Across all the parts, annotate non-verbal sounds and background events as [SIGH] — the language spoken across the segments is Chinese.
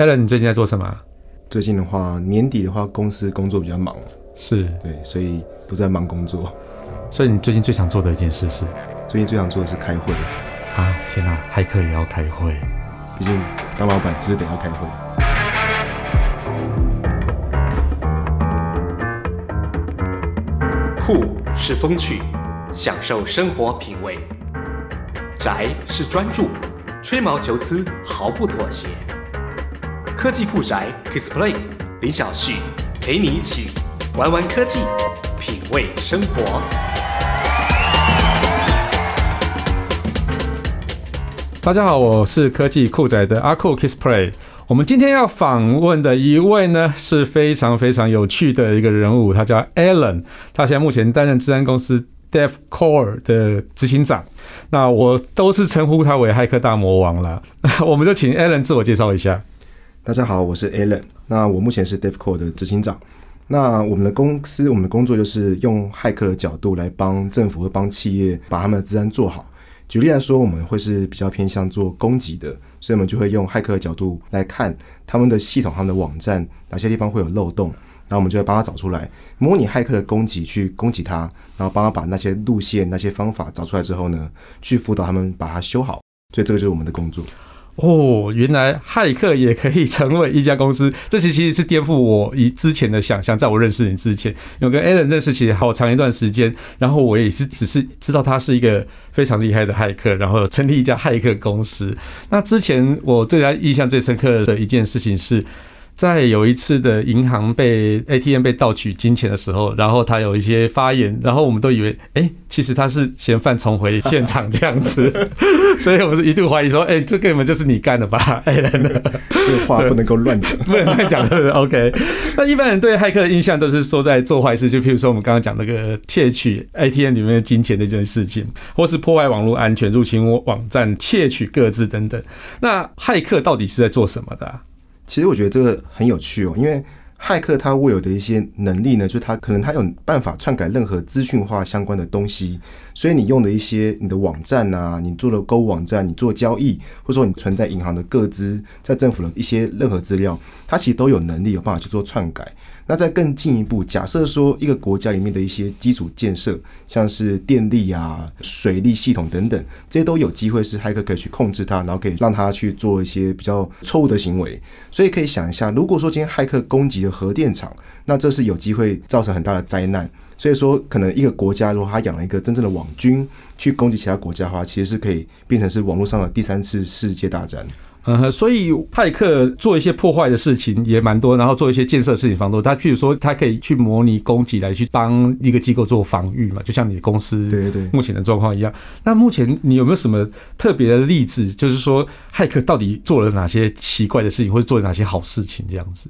Alan，你最近在做什么？最近的话，年底的话，公司工作比较忙，是对，所以都在忙工作。所以你最近最想做的一件事是？最近最想做的是开会。啊，天哪，骇客也要开会？毕竟当老板就是得要开会。酷是风趣，享受生活品味；宅是专注，吹毛求疵毫不妥协。科技酷宅 Kiss Play，林小旭陪你一起玩玩科技，品味生活。大家好，我是科技酷宅的阿酷 Kiss Play。我们今天要访问的一位呢，是非常非常有趣的一个人物，他叫 Alan，他现在目前担任治安公司 DevCore 的执行长。那我都是称呼他为骇客大魔王了。[LAUGHS] 我们就请 Alan 自我介绍一下。大家好，我是 Alan。那我目前是 DevCore 的执行长。那我们的公司，我们的工作就是用骇客的角度来帮政府和帮企业把他们的资安做好。举例来说，我们会是比较偏向做攻击的，所以我们就会用骇客的角度来看他们的系统、他们的网站哪些地方会有漏洞，然后我们就会帮他找出来，模拟骇客的攻击去攻击他，然后帮他把那些路线、那些方法找出来之后呢，去辅导他们把它修好。所以这个就是我们的工作。哦，原来骇客也可以成为一家公司，这其实是颠覆我以之前的想象。在我认识你之前，有跟 Alan 认识其实好长一段时间，然后我也是只是知道他是一个非常厉害的骇客，然后成立一家骇客公司。那之前我对他印象最深刻的一件事情是。在有一次的银行被 ATM 被盗取金钱的时候，然后他有一些发言，然后我们都以为，哎、欸，其实他是嫌犯重回现场这样子，[LAUGHS] 所以我们是一度怀疑说，哎、欸，这根本就是你干的吧？[LAUGHS] 哎，这个话不能够乱讲，[LAUGHS] 不能乱讲，对不对？OK。那一般人对骇客的印象都是说在做坏事，就譬如说我们刚刚讲那个窃取 ATM 里面的金钱的这件事情，或是破坏网络安全、入侵网站、窃取各自等等。那骇客到底是在做什么的、啊？其实我觉得这个很有趣哦，因为骇客他握有的一些能力呢，就是他可能他有办法篡改任何资讯化相关的东西，所以你用的一些你的网站啊，你做的购物网站，你做交易，或者说你存在银行的各资，在政府的一些任何资料，它其实都有能力有办法去做篡改。那再更进一步，假设说一个国家里面的一些基础建设，像是电力啊、水利系统等等，这些都有机会是骇客可以去控制它，然后可以让它去做一些比较错误的行为。所以可以想一下，如果说今天骇客攻击了核电厂，那这是有机会造成很大的灾难。所以说，可能一个国家如果他养了一个真正的网军去攻击其他国家的话，其实是可以变成是网络上的第三次世界大战。嗯，所以派克做一些破坏的事情也蛮多，然后做一些建设事情方多。他譬如说，他可以去模拟攻击来去帮一个机构做防御嘛，就像你的公司对对目前的状况一样。那目前你有没有什么特别的例子？就是说，骇客到底做了哪些奇怪的事情，或者做了哪些好事情这样子？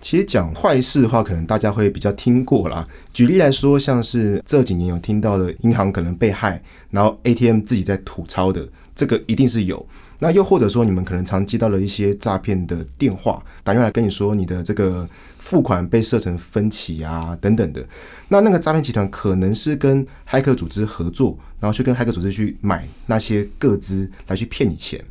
其实讲坏事的话，可能大家会比较听过啦。举例来说，像是这几年有听到的银行可能被害，然后 ATM 自己在吐槽的，这个一定是有。那又或者说，你们可能常接到了一些诈骗的电话，打电话来跟你说你的这个付款被设成分歧啊等等的。那那个诈骗集团可能是跟黑客组织合作，然后去跟黑客组织去买那些个资来去骗你钱。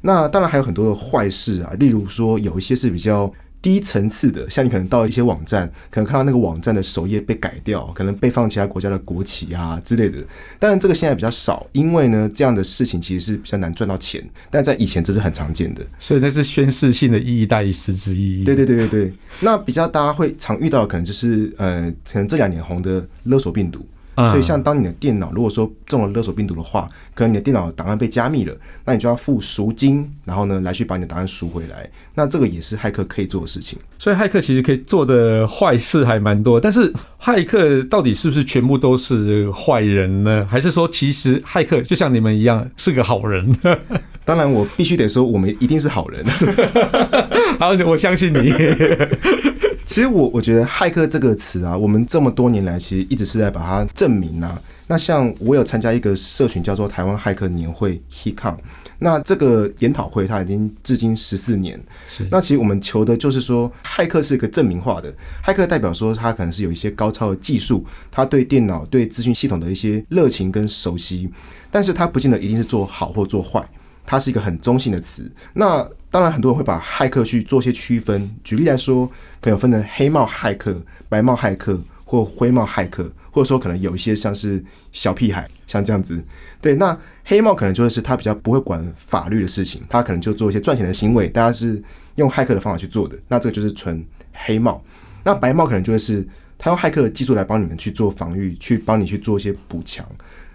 那当然还有很多的坏事啊，例如说有一些是比较。低层次的，像你可能到一些网站，可能看到那个网站的首页被改掉，可能被放其他国家的国旗啊之类的。当然，这个现在比较少，因为呢，这样的事情其实是比较难赚到钱。但在以前，这是很常见的。所以那是宣示性的意义大于实质意义。对对对对对。那比较大家会常遇到的，可能就是呃，可能这两年红的勒索病毒。所以，像当你的电脑如果说中了勒索病毒的话，可能你的电脑档案被加密了，那你就要付赎金，然后呢，来去把你的档案赎回来。那这个也是骇客可以做的事情。所以，骇客其实可以做的坏事还蛮多。但是，骇客到底是不是全部都是坏人呢？还是说，其实骇客就像你们一样是个好人？[LAUGHS] 当然，我必须得说，我们一定是好人。[LAUGHS] 好，我相信你。其实我我觉得“骇客”这个词啊，我们这么多年来其实一直是在把它证明啊。那像我有参加一个社群叫做“台湾骇客年会 ”（HeCon），那这个研讨会它已经至今十四年。是。那其实我们求的就是说，骇客是一个证明化的，骇客代表说他可能是有一些高超的技术，他对电脑、对资讯系统的一些热情跟熟悉，但是他不见得一定是做好或做坏，它是一个很中性的词。那当然很多人会把骇客去做些区分。举例来说，可能有分成黑帽骇客、白帽骇客或灰帽骇客，或者说可能有一些像是小屁孩，像这样子。对，那黑帽可能就是他比较不会管法律的事情，他可能就做一些赚钱的行为，大家是用骇客的方法去做的，那这个就是纯黑帽。那白帽可能就是他用骇客的技术来帮你们去做防御，去帮你去做一些补强。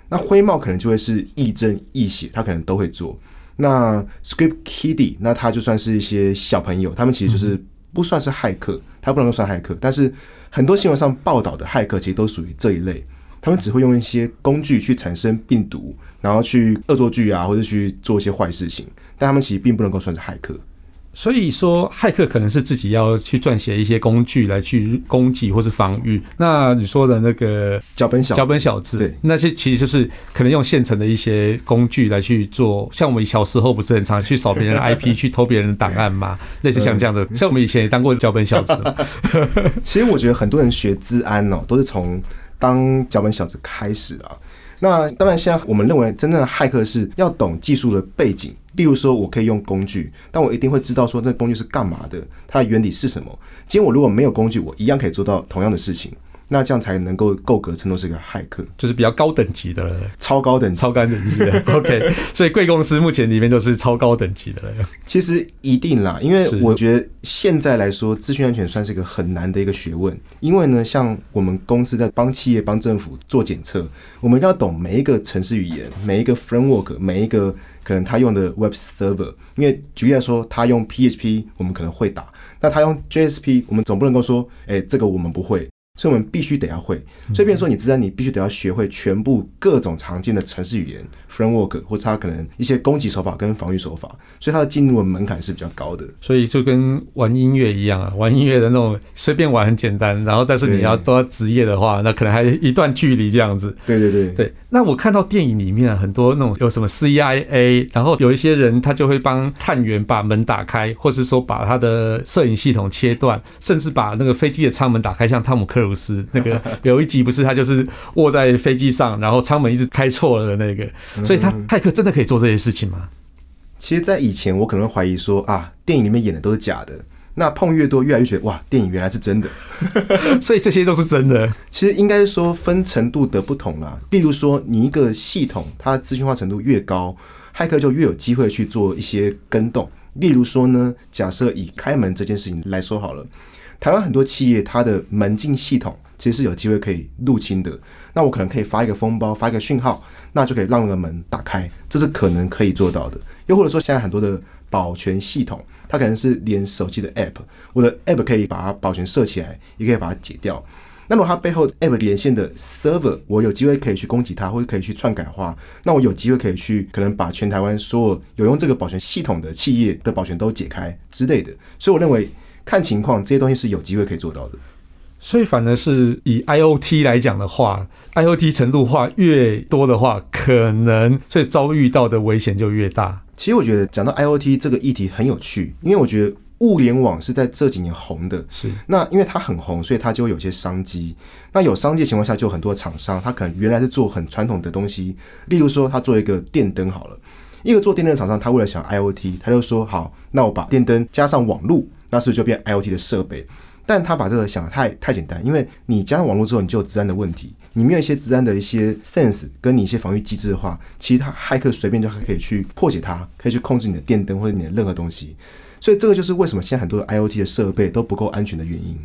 那灰帽可能就会是亦正亦邪，他可能都会做。那 Script Kiddie，那他就算是一些小朋友，他们其实就是不算是骇客，他不能够算骇客。但是很多新闻上报道的骇客其实都属于这一类，他们只会用一些工具去产生病毒，然后去恶作剧啊，或者去做一些坏事情，但他们其实并不能够算是骇客。所以说，骇客可能是自己要去撰写一些工具来去攻击或是防御。那你说的那个脚本小脚本小子，对，那些其实就是可能用现成的一些工具来去做。像我们小时候不是很常去扫别人的 [LAUGHS] IP，去偷别人的档案吗？类似像这样子。像我们以前也当过脚本小子。[LAUGHS] 其实我觉得很多人学治安哦，都是从当脚本小子开始啊。那当然，现在我们认为真正的骇客是要懂技术的背景。例如说，我可以用工具，但我一定会知道说这工具是干嘛的，它的原理是什么。今天我如果没有工具，我一样可以做到同样的事情。那这样才能够够格称作是一个骇客，就是比较高等级的了，超高等级，超高等级的。[LAUGHS] OK，所以贵公司目前里面都是超高等级的了。其实一定啦，因为我觉得现在来说，资讯安全算是一个很难的一个学问。因为呢，像我们公司在帮企业、帮政府做检测，我们要懂每一个城市语言、[LAUGHS] 每一个 framework、每一个可能他用的 web server。因为举例来说，他用 PHP，我们可能会打；那他用 JSP，我们总不能够说，哎，这个我们不会。所以我们必须得要会，所以变成说你自然你必须得要学会全部各种常见的程式语言 framework，或者它可能一些攻击手法跟防御手法，所以它的进入的门槛是比较高的。所以就跟玩音乐一样啊，玩音乐的那种随便玩很简单，然后但是你要做到职业的话，那可能还一段距离这样子。对对对对。那我看到电影里面很多那种有什么 CIA，然后有一些人他就会帮探员把门打开，或是说把他的摄影系统切断，甚至把那个飞机的舱门打开，像汤姆克鲁斯。那个有一集不是他就是卧在飞机上，然后舱门一直开错了的那个，所以他泰克真的可以做这些事情吗？其实，在以前我可能会怀疑说啊，电影里面演的都是假的。那碰越多，越来越觉得哇，电影原来是真的。[LAUGHS] 所以这些都是真的。其实应该说分程度的不同啦。例如说，你一个系统它的资讯化程度越高，骇客就越有机会去做一些跟动。例如说呢，假设以开门这件事情来说好了。台湾很多企业，它的门禁系统其实是有机会可以入侵的。那我可能可以发一个封包，发一个讯号，那就可以让那个门打开，这是可能可以做到的。又或者说，现在很多的保全系统，它可能是连手机的 App，我的 App 可以把它保全设起来，也可以把它解掉。那如果它背后 App 连线的 Server，我有机会可以去攻击它，或者可以去篡改的话，那我有机会可以去可能把全台湾所有有用这个保全系统的企业的保全都解开之类的。所以我认为。看情况，这些东西是有机会可以做到的。所以，反而是以 IoT 来讲的话，IoT 程度化越多的话，可能所以遭遇到的危险就越大。其实，我觉得讲到 IoT 这个议题很有趣，因为我觉得物联网是在这几年红的。是。那因为它很红，所以它就会有些商机。那有商机的情况下，就有很多厂商，他可能原来是做很传统的东西，例如说，他做一个电灯好了。一个做电灯的厂商，他为了想 IoT，他就说好，那我把电灯加上网络。那是不是就变 IoT 的设备？但他把这个想的太太简单，因为你加上网络之后，你就有治安的问题。你没有一些治安的一些 sense 跟你一些防御机制的话，其实他骇客随便就可以去破解它，可以去控制你的电灯或者你的任何东西。所以这个就是为什么现在很多的 IoT 的设备都不够安全的原因。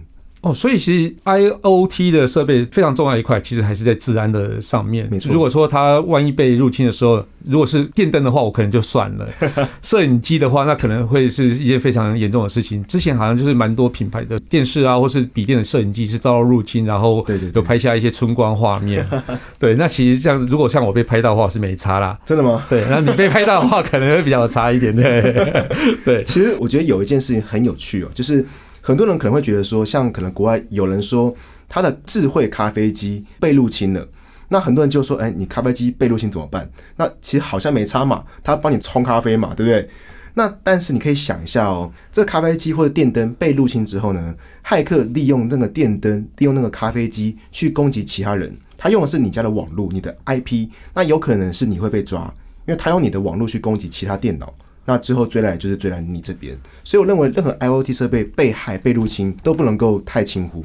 哦，所以其实 IoT 的设备非常重要一块，其实还是在治安的上面。如果说它万一被入侵的时候，如果是电灯的话，我可能就算了；[LAUGHS] 摄影机的话，那可能会是一件非常严重的事情。之前好像就是蛮多品牌的电视啊，或是笔电的摄影机是遭到入侵，然后有拍下一些春光画面。[LAUGHS] 对，那其实这样，如果像我被拍到的话，我是没差啦。真的吗？对，那你被拍到的话，可能会比较差一点。对，[LAUGHS] 对。其实我觉得有一件事情很有趣哦，就是。很多人可能会觉得说，像可能国外有人说他的智慧咖啡机被入侵了，那很多人就说，哎，你咖啡机被入侵怎么办？那其实好像没差嘛，他帮你冲咖啡嘛，对不对？那但是你可以想一下哦，这个咖啡机或者电灯被入侵之后呢，骇客利用那个电灯，利用那个咖啡机去攻击其他人，他用的是你家的网络，你的 IP，那有可能是你会被抓，因为他用你的网络去攻击其他电脑。那之后追来就是追来你这边。所以我认为任何 IoT 设备被害、被入侵都不能够太轻忽。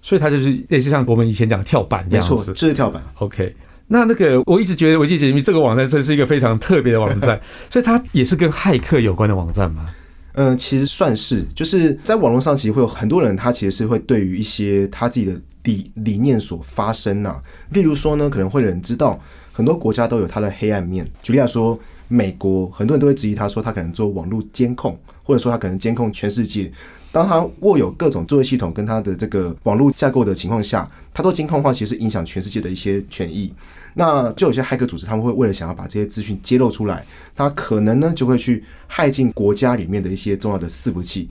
所以它就是类似像我们以前讲的跳板一样子，没错，这是跳板。OK，那那个我一直觉得维基解密这个网站真是一个非常特别的网站，[LAUGHS] 所以它也是跟骇客有关的网站吗？嗯、呃，其实算是，就是在网络上其实会有很多人，他其实是会对于一些他自己的理理念所发生呐、啊。例如说呢，可能会有人知道很多国家都有它的黑暗面。举例来说，美国很多人都会质疑他说他可能做网络监控，或者说他可能监控全世界。当他握有各种作业系统跟他的这个网络架构的情况下，他做监控的话，其实影响全世界的一些权益。那就有些骇客组织，他们会为了想要把这些资讯揭露出来，他可能呢就会去骇进国家里面的一些重要的伺服器，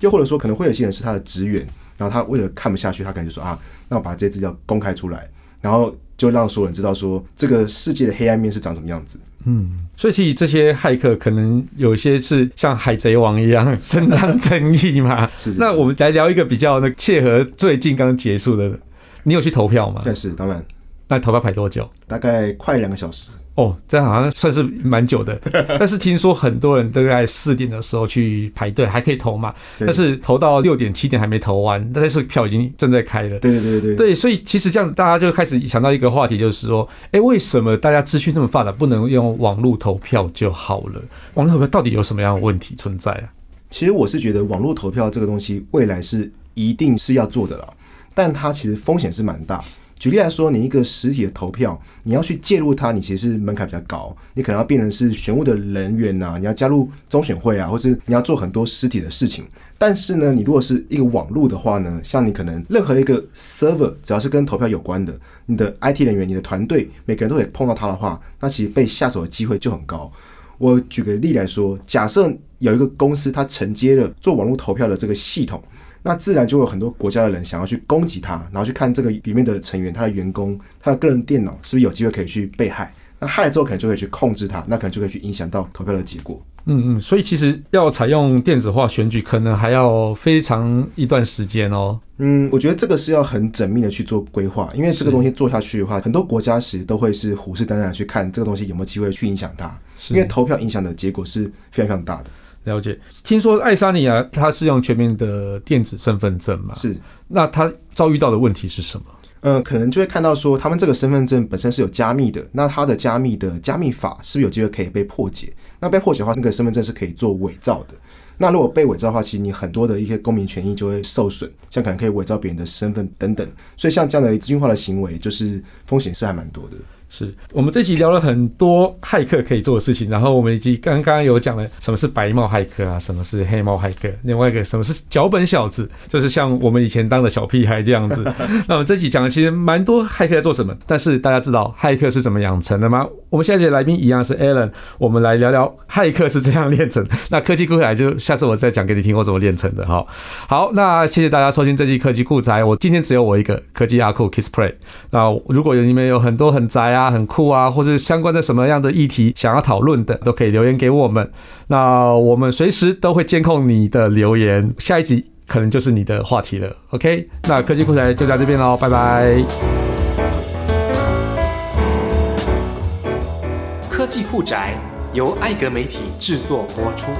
又或者说可能会有些人是他的职员，然后他为了看不下去，他可能就说啊，那我把这些资料公开出来，然后就让所有人知道说这个世界的黑暗面是长什么样子。嗯，所以其实这些骇客可能有些是像海贼王一样伸张正义嘛。是，是，是。那我们来聊一个比较那切合最近刚结束的，你有去投票吗？但，是当然。那投票排多久？大概快两个小时。哦，这样好像算是蛮久的。[LAUGHS] 但是听说很多人都在四点的时候去排队，还可以投嘛。但是投到六点、七点还没投完，但是票已经正在开了。对对对对。对，所以其实这样大家就开始想到一个话题，就是说，哎，为什么大家资讯那么发达，不能用网络投票就好了？网络投票到底有什么样的问题存在啊？其实我是觉得网络投票这个东西，未来是一定是要做的了，但它其实风险是蛮大。举例来说，你一个实体的投票，你要去介入它，你其实是门槛比较高，你可能要变成是选务的人员呐、啊，你要加入中选会啊，或是你要做很多实体的事情。但是呢，你如果是一个网络的话呢，像你可能任何一个 server，只要是跟投票有关的，你的 IT 人员、你的团队，每个人都可以碰到它的话，那其实被下手的机会就很高。我举个例来说，假设有一个公司，它承接了做网络投票的这个系统。那自然就有很多国家的人想要去攻击他，然后去看这个里面的成员，他的员工，他的个人电脑是不是有机会可以去被害？那害了之后，可能就可以去控制他，那可能就可以去影响到投票的结果。嗯嗯，所以其实要采用电子化选举，可能还要非常一段时间哦。嗯，我觉得这个是要很缜密的去做规划，因为这个东西做下去的话，很多国家其实都会是虎视眈眈去看这个东西有没有机会去影响它，因为投票影响的结果是非常非常大的。了解，听说爱沙尼亚它是用全面的电子身份证嘛？是，那他遭遇到的问题是什么？呃，可能就会看到说，他们这个身份证本身是有加密的，那它的加密的加密法是不是有机会可以被破解？那被破解的话，那个身份证是可以做伪造的。那如果被伪造的话，其实你很多的一些公民权益就会受损，像可能可以伪造别人的身份等等。所以像这样的资讯化的行为，就是风险是还蛮多的。是我们这集聊了很多骇客可以做的事情，然后我们以及刚刚有讲了什么是白帽骇客啊，什么是黑帽骇客，另外一个什么是脚本小子，就是像我们以前当的小屁孩这样子。[LAUGHS] 那我们这集讲的其实蛮多骇客在做什么，但是大家知道骇客是怎么养成的吗？我们下一节来宾一样是 Alan，我们来聊聊骇客是怎样练成。那科技酷宅就下次我再讲给你听我怎么练成的哈。好，那谢谢大家收听这期科技酷宅，我今天只有我一个科技阿酷 Kiss Play。那如果有你们有很多很宅啊。啊，很酷啊，或是相关的什么样的议题想要讨论的，都可以留言给我们。那我们随时都会监控你的留言，下一集可能就是你的话题了。OK，那科技酷宅就在这边喽，拜拜。科技酷宅由艾格媒体制作播出。